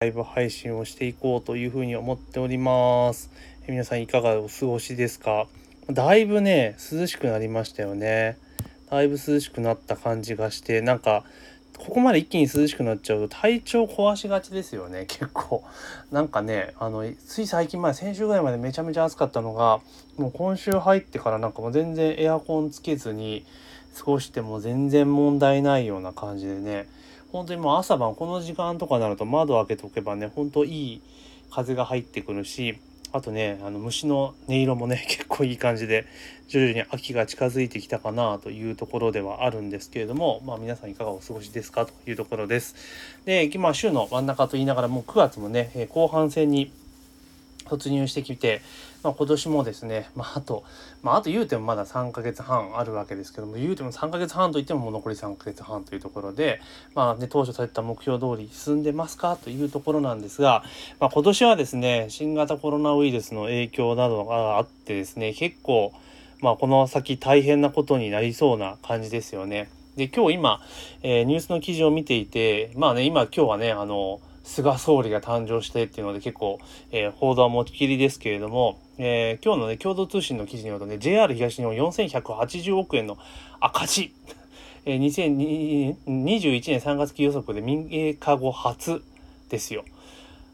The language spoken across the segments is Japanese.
ライブ配信をしていこうというふうに思っております。え皆さんいかがお過ごしですか？だいぶね涼しくなりましたよね。だいぶ涼しくなった感じがしてなんかここまで一気に涼しくなっちゃうと体調壊しがちですよね結構。なんかねあのつい最近前先週ぐらいまでめちゃめちゃ暑かったのがもう今週入ってからなんかもう全然エアコンつけずに過ごしても全然問題ないような感じでね本当にもう朝晩この時間とかになると窓開けておけばね本当いい風が入ってくるしあとねあの虫の音色もね 結構いい感じで徐々に秋が近づいてきたかなというところではあるんですけれどもまあ皆さんいかがお過ごしですかというところです。で今週の真ん中と言いながらもう9月もね後半戦に突入してきて、まあ、今年もですね、まあ、あと、まあ、あと言うてもまだ3ヶ月半あるわけですけども言うても3ヶ月半といってももう残り3ヶ月半というところで、まあね、当初された目標通り進んでますか？というところなんですが、まあ、今年はですね新型コロナウイルスの影響などがあってですね結構、まあ、この先大変なことになりそうな感じですよね。で今日今、えー、ニュースの記事を見ていてまあね今今日はねあの菅総理が誕生してっていうので結構、えー、報道は持ちきりですけれども、えー、今日のね共同通信の記事によるとね JR 東日本4180億円の赤字、えー、2021年3月期予測で民営化後初ですよ。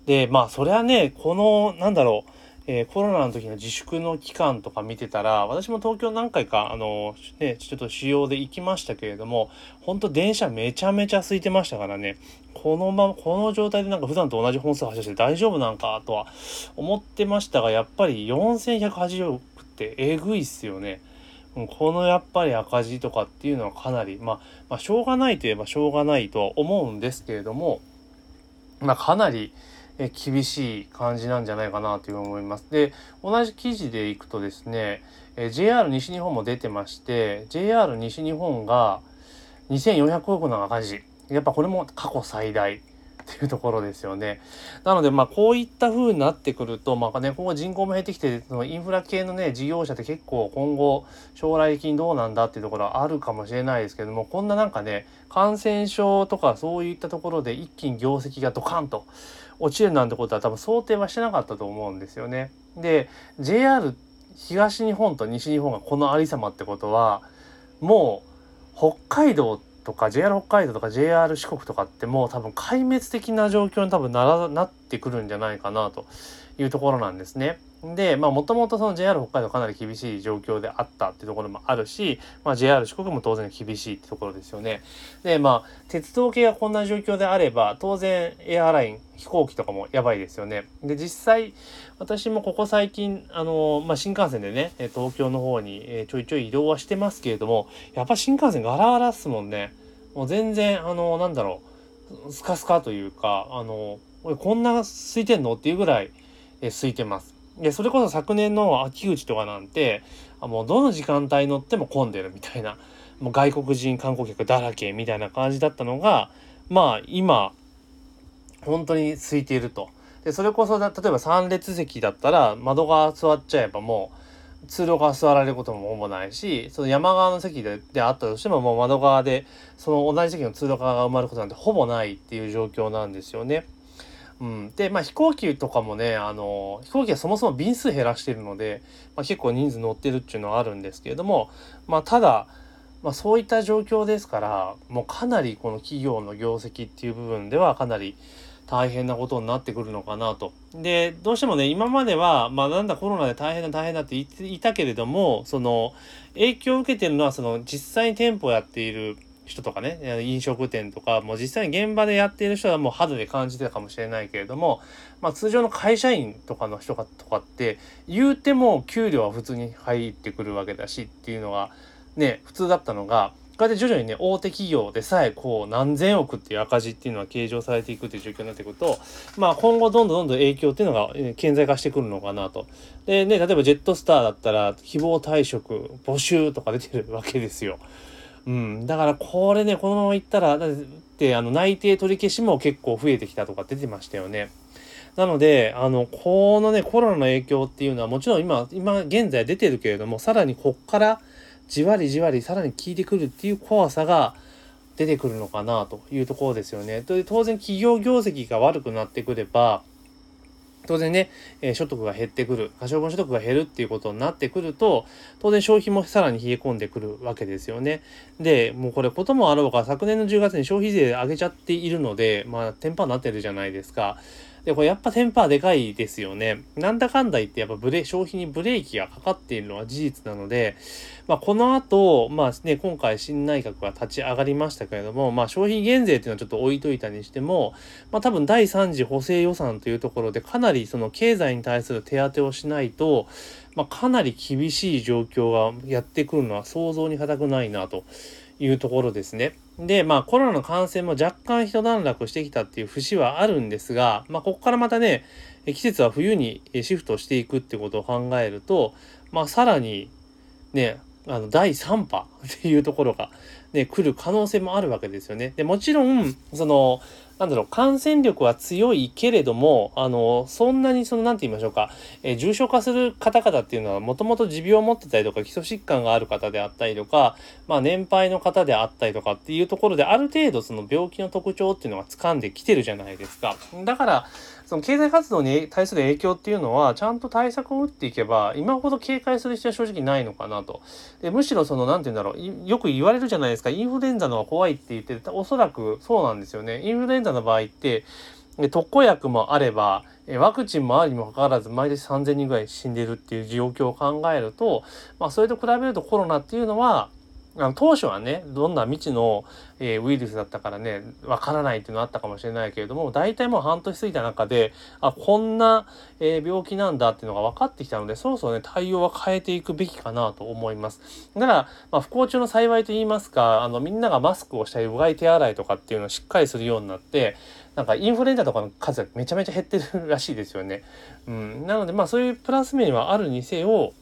でまあそれはねこのなんだろうえー、コロナの時の自粛の期間とか見てたら私も東京何回かあの、ね、ちょっと主要で行きましたけれども本当電車めちゃめちゃ空いてましたからねこのままこの状態でなんか普段と同じ本数走って大丈夫なんかとは思ってましたがやっぱり4180億ってえぐいっすよね。このやっぱり赤字とかっていうのはかなり、まあ、まあしょうがないといえばしょうがないとは思うんですけれども、まあ、かなりえ厳しい感じなんじゃないかなという思います。で同じ記事でいくとですねえ JR 西日本も出てまして JR 西日本が2400億の赤字やっぱこれも過去最大っていうところですよね。なのでまあこういった風になってくるとまあね今後人口も減ってきてそのインフラ系のね事業者って結構今後将来的にどうなんだっていうところはあるかもしれないですけどもこんななんかね感染症とかそういったところで一気に業績がドカンと落ちるなんてことは多分想定はしてなかったと思うんですよね。で JR 東日本と西日本がこのありさまってことはもう北海道とか JR 北海道とか JR 四国とかってもう多分壊滅的な状況に多分ならなってくるんじゃないかなというところなんですね。でまあもともとその JR 北海道かなり厳しい状況であったっていうところもあるし、まあ、JR 四国も当然厳しいってところですよね。でまあ鉄道系がこんな状況であれば当然エアライン飛行機とかもやばいですよね。で実際私もここ最近あの、まあ、新幹線でね東京の方にちょいちょい移動はしてますけれどもやっぱ新幹線ガラガラっすもんね。もう全然あのなんだろうスカスカというかあのこんな空いてんの？っていうぐらい空いてます。でそれこそ昨年の秋口とかなんてもうどの時間帯乗っても混んでるみたいなもう外国人観光客だらけみたいな感じだったのがまあ今本当に空いていると。でそれこそ例えば3列席だったら窓側座っちゃえばもう通路側座られることもほぼないしその山側の席でであったとしてももう窓側でその同じ席の通路側が埋まることなんてほぼないっていう状況なんですよね。うん、でまあ飛行機とかもねあの飛行機はそもそも便数減らしてるので、まあ、結構人数乗ってるっていうのはあるんですけれども、まあ、ただ、まあ、そういった状況ですからもうかなりこの企業の業績っていう部分ではかなり大変なことになってくるのかなと。でどうしてもね今までは、まあ、なんだコロナで大変だ大変だって言っていたけれどもその影響を受けてるのはその実際に店舗をやっている人とかね飲食店とかもう実際に現場でやっている人はもう肌で感じてたかもしれないけれども、まあ、通常の会社員とかの人とかって言うても給料は普通に入ってくるわけだしっていうのがね普通だったのがこうやって徐々にね大手企業でさえこう何千億っていう赤字っていうのは計上されていくっていう状況になってくるとまあ今後どんどんどんどん影響っていうのが顕在化してくるのかなと。でね例えばジェットスターだったら希望退職募集とか出てるわけですよ。うん、だからこれねこのままいったらだってあの内定取り消しも結構増えてきたとか出てましたよね。なのであのこのねコロナの影響っていうのはもちろん今今現在出てるけれどもさらにこっからじわりじわりさらに効いてくるっていう怖さが出てくるのかなというところですよね。で当然企業業績が悪くなってくれば当然ね、えー、所得が減ってくる可処分所得が減るっていうことになってくると当然消費もさらに冷え込んでくるわけですよね。でもうこれこともあろうか昨年の10月に消費税上げちゃっているのでまあテンパになってるじゃないですか。で、これやっぱテンパーでかいですよね。なんだかんだ言ってやっぱブレ、消費にブレーキがかかっているのは事実なので、まあ、この後、まあね、今回新内閣が立ち上がりましたけれども、まあ、消費減税っていうのはちょっと置いといたにしても、まあ、多分第3次補正予算というところでかなりその経済に対する手当てをしないと、まあ、かなり厳しい状況がやってくるのは想像に難くないなというところですね。で、まあコロナの感染も若干一段落してきたっていう節はあるんですが、まあここからまたね、季節は冬にシフトしていくってことを考えると、まあさらにね、あの第3波っていうところが、ね、来る可能性もあるわけですよね。でもちろんそのなんだろう感染力は強いけれどもあのそんなにその何て言いましょうか、えー、重症化する方々っていうのはもともと持病を持ってたりとか基礎疾患がある方であったりとか、まあ、年配の方であったりとかっていうところである程度その病気の特徴っていうのが掴んできてるじゃないですか。だからその経済活動に対する影響っていうのはちゃんと対策を打っていけば今ほど警戒する必要は正直ないのかなと。でむしろその何て言うんだろうよく言われるじゃないですかインフルエンザの方が怖いって言っておそらくそうなんですよね。インフルエンザの場合って特効薬もあればワクチンもあるにもかかわらず毎年3,000人ぐらい死んでるっていう状況を考えると、まあ、それと比べるとコロナっていうのはあの当初はねどんな未知の、えー、ウイルスだったからねわからないっていうのあったかもしれないけれども大体もう半年過ぎた中であこんな、えー、病気なんだっていうのが分かってきたのでそろそろね対応は変えていくべきかなと思います。だから、まあ、不幸中の幸いと言いますかあのみんながマスクをしたりうがい手洗いとかっていうのをしっかりするようになってなんかインフルエンザとかの数がめちゃめちゃ減ってるらしいですよね。うん、なのでまあそういうプラス面はあるにせよ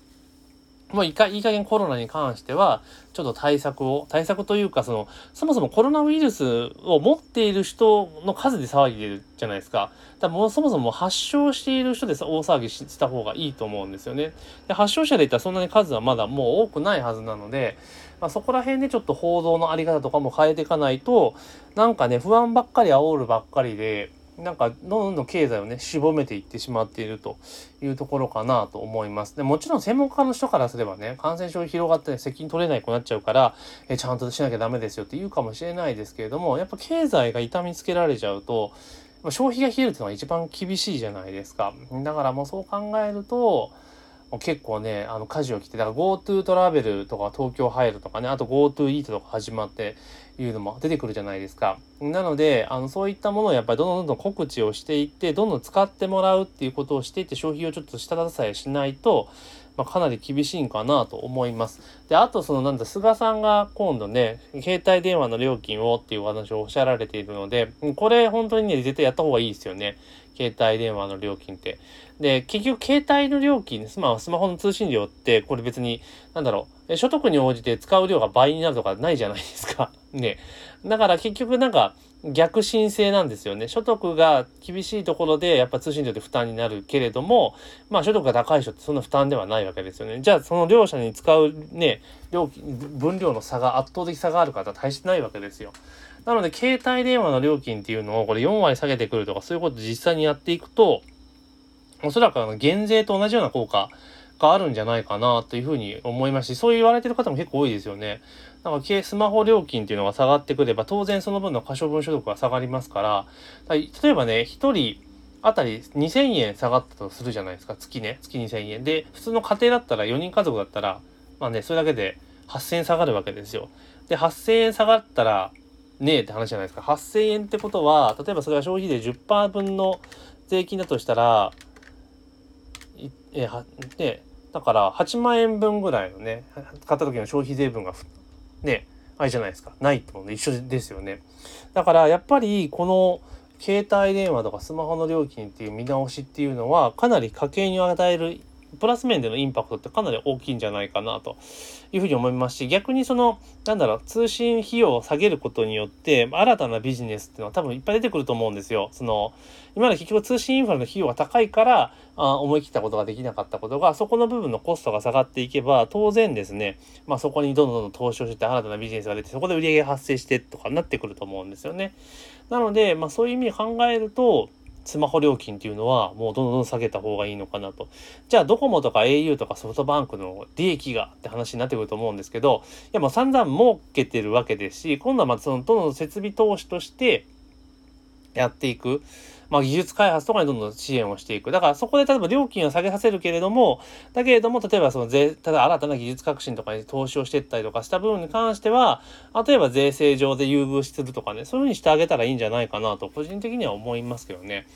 もういいかいい加減コロナに関してはちょっと対策を対策というかそのそもそもコロナウイルスを持っている人の数で騒いでるじゃないですか。だからもうそもそも発症している人で大騒ぎした方がいいと思うんですよね。で発症者で言ったらそんなに数はまだもう多くないはずなので、まあ、そこら辺でちょっと報道のあり方とかも変えていかないとなんかね不安ばっかり煽るばっかりでなんかどんどん経済をね絞めていってしまっているというところかなと思います。でもちろん専門家の人からすればね感染症広がって責任取れないくなっちゃうからえちゃんとしなきゃダメですよって言うかもしれないですけれどもやっぱ経済が痛みつけられちゃうと消費が冷えるっていうのが一番厳しいじゃないですか。だからもうそう考えると結構ねあの舵を切ってだから GoTo トラベルとか東京入るとかねあと GoTo イートとか始まっていうのも出てくるじゃないですか。なのであのそういったものをやっぱりどんどんどんどん告知をしていってどんどん使ってもらうっていうことをしていって消費をちょっと下支えしないとまあ、かなり厳しいんかなと思います。で、あとそのなんだ、菅さんが今度ね、携帯電話の料金をっていう話をおっしゃられているので、これ本当にね、絶対やった方がいいですよね。携帯電話の料金って。で、結局携帯の料金、まあ、スマホの通信料って、これ別に、なんだろう、所得に応じて使う量が倍になるとかないじゃないですか。ね。だから結局なんか、逆申請なんですよね。所得が厳しいところでやっぱ通信料って負担になるけれども、まあ所得が高い人ってそんな負担ではないわけですよね。じゃあその両者に使うね、料金、分量の差が圧倒的差がある方は大してないわけですよ。なので携帯電話の料金っていうのをこれ4割下げてくるとかそういうこと実際にやっていくと、おそらくあの減税と同じような効果があるんじゃないかなというふうに思いますし、そう言われてる方も結構多いですよね。なんかスマホ料金っていうのが下がってくれば、当然その分の可処分所得が下がりますから、例えばね、1人あたり2000円下がったとするじゃないですか。月ね。月2000円。で、普通の家庭だったら、4人家族だったら、まあね、それだけで8000円下がるわけですよ。で、8000円下がったら、ねえって話じゃないですか。8000円ってことは、例えばそれが消費税10%分の税金だとしたら、えはね、だから8万円分ぐらいのね、買った時の消費税分がね、あれじゃないですか。ないってもね一緒ですよね。だからやっぱりこの携帯電話とかスマホの料金っていう見直しっていうのはかなり家計に与えるプラス面でのインパクトってかなり大きいんじゃないかなというふうに思いますし逆にそのなんだろう通信費用を下げることによって新たなビジネスっていうのは多分いっぱい出てくると思うんですよ。その今まで結局通信インフラの費用が高いからあ思い切ったことができなかったことがそこの部分のコストが下がっていけば当然ですね、まあ、そこにどんどんどん投資をして新たなビジネスが出てそこで売り上げが発生してとかになってくると思うんですよね。なので、まあ、そういう意味で考えるとスマホ料金っていうのはもうどんどん下げた方がいいのかなと。じゃあドコモとか au とかソフトバンクの利益がって話になってくると思うんですけど、いやもう散々儲けてるわけですし、今度はまあそのどんどん設備投資としてやっていく。まあ、技術開発とかにどんどん支援をしていく。だからそこで例えば料金を下げさせるけれども、だけれども、例えばその税、ただ新たな技術革新とかに投資をしていったりとかした部分に関しては、例えば税制上で優遇するとかね、そういうふうにしてあげたらいいんじゃないかなと、個人的には思いますけどね。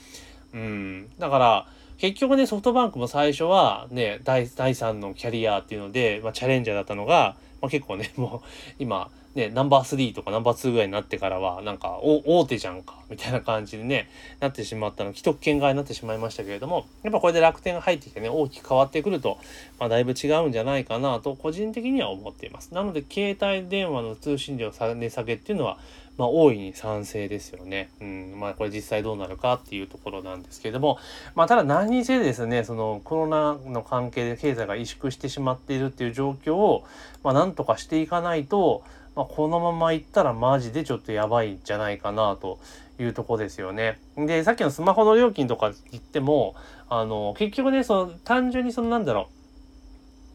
うん。だから、結局ね、ソフトバンクも最初はね、第第3のキャリアっていうので、まあ、チャレンジャーだったのが、まあ、結構ね、もう今、ね、ナンバー3とかナンバー2ぐらいになってからは、なんか、大手じゃんか、みたいな感じでね、なってしまったの、既得権外になってしまいましたけれども、やっぱこれで楽天が入ってきてね、大きく変わってくると、まあ、だいぶ違うんじゃないかなと、個人的には思っています。なので、携帯電話の通信料値下げっていうのは、まあ、大いに賛成ですよね。うん。まあ、これ実際どうなるかっていうところなんですけれども、まあ、ただ何にせですね、そのコロナの関係で経済が萎縮してしまっているっていう状況を、まあ、なんとかしていかないと、まあ、このままいったらマジでちょっとやばいんじゃないかなというとこですよね。で、さっきのスマホの料金とか言っても、あの、結局ね、その単純にそのなんだろう、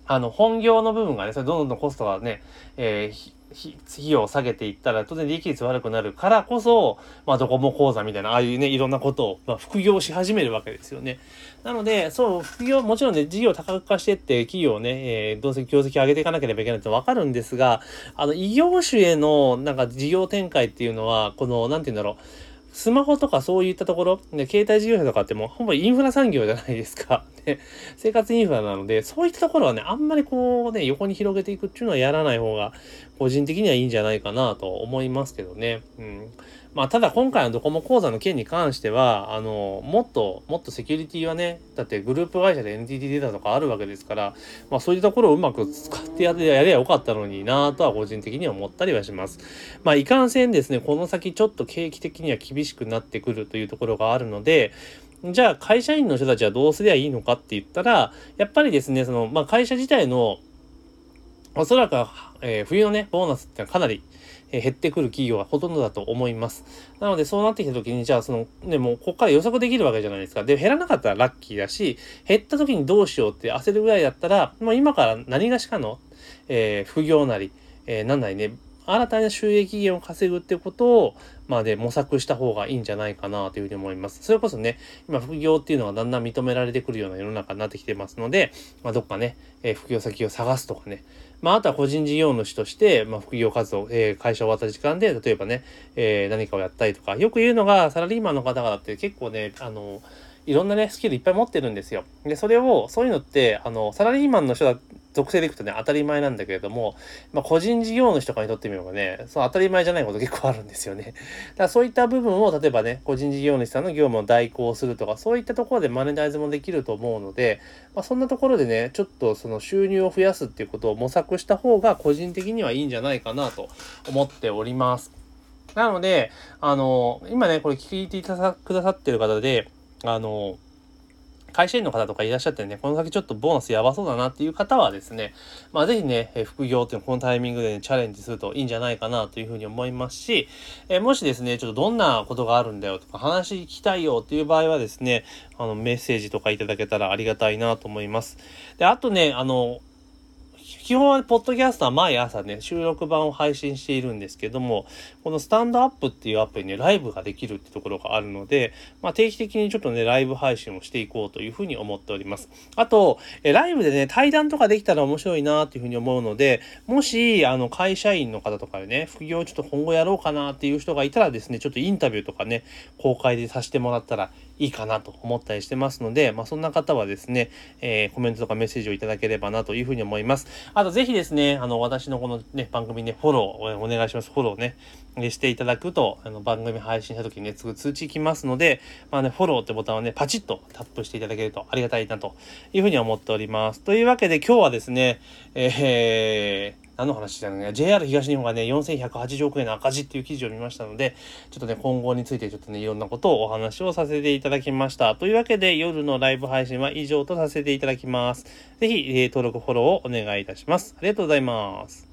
あの、本業の部分がね、それどんどんコストがね、えー費用を下げていったら当然利益率悪くなるからこそ、まあ、ドコモ口座みたいな、ああいうね、いろんなことを、まあ、副業し始めるわけですよね。なので、そう、副業、もちろんね、事業多角化してって、企業をね、えー、どうせ業績を上げていかなければいけないってわかるんですが、あの、異業種への、なんか事業展開っていうのは、この、何て言うんだろう、スマホとかそういったところ、ね、携帯事業者とかってもうほぼインフラ産業じゃないですか。ね、生活インフラなので、そういったところはね、あんまりこうね、横に広げていくっていうのはやらない方が、個人的にはいいんじゃないかなと思いますけどね。うん。まあ、ただ今回のドコモ口座の件に関しては、あの、もっと、もっとセキュリティはね、だってグループ会社で NTT データとかあるわけですから、まあそういうところをうまく使ってやればよかったのになとは個人的には思ったりはします。まあいかんせんですね、この先ちょっと景気的には厳しくなってくるというところがあるので、じゃあ会社員の人たちはどうすりゃいいのかって言ったら、やっぱりですね、その、まあ会社自体のおそらく、えー、冬のね、ボーナスってのはかなり、減ってくる企業がほとんどだと思います。なので、そうなってきた時に、じゃあ、その、ね、もう、ここから予測できるわけじゃないですか。で、減らなかったらラッキーだし、減った時にどうしようって焦るぐらいだったら、まあ、今から何がしかの、えー、副業なり、えー、なんなりね、新たな収益源を稼ぐってことを、まあで、模索した方がいいんじゃないかなというふうに思います。それこそね、今副業っていうのがだんだん認められてくるような世の中になってきてますので、まあどっかね、えー、副業先を探すとかね、まあ、あとは個人事業主として、まあ、副業活動、えー、会社終わった時間で、例えばね、えー、何かをやったりとか、よく言うのが、サラリーマンの方々って結構ね、あの、いろんなね、スキルいっぱい持ってるんですよ。で、それを、そういうのって、あの、サラリーマンの人だ属性でいくとね、当たり前なんだけれども、まあ、個人事業主とかにとってみればね、その当たり前じゃないこと結構あるんですよね。だからそういった部分を、例えばね、個人事業主さんの業務を代行するとか、そういったところでマネタイズもできると思うので、まあ、そんなところでね、ちょっとその収入を増やすっていうことを模索した方が、個人的にはいいんじゃないかなと思っております。なので、あの、今ね、これ聞いてくださってる方で、あの、会社員の方とかいらっしゃってね、この先ちょっとボーナスやばそうだなっていう方はですね、まあぜひね、え副業っていうのこのタイミングで、ね、チャレンジするといいんじゃないかなというふうに思いますし、えもしですね、ちょっとどんなことがあるんだよとか話聞きたいよっていう場合はですね、あのメッセージとかいただけたらありがたいなと思います。で、あとね、あの、基本はポッドキャストは毎朝ね、収録版を配信しているんですけども、このスタンドアップっていうアプリね、ライブができるってところがあるので、まあ、定期的にちょっとね、ライブ配信をしていこうというふうに思っております。あと、えライブでね、対談とかできたら面白いなっていうふうに思うので、もし、あの、会社員の方とかでね、副業ちょっと今後やろうかなっていう人がいたらですね、ちょっとインタビューとかね、公開でさせてもらったらいいかなと思ったりしてますので、まあ、そんな方はですね、えー、コメントとかメッセージをいただければなというふうに思います。あとぜひですね、あの、私のこのね、番組ね、フォローお願いします。フォローね、していただくと、あの、番組配信した時にね、すぐ通知来ますので、まあね、フォローってボタンをね、パチッとタップしていただけるとありがたいなというふうに思っております。というわけで今日はですね、えー、何の話だよね。JR 東日本がね、4180億円の赤字っていう記事を見ましたので、ちょっとね、今後についてちょっとね、いろんなことをお話をさせていただきました。というわけで、夜のライブ配信は以上とさせていただきます。ぜひ、えー、登録、フォローをお願いいたします。ありがとうございます。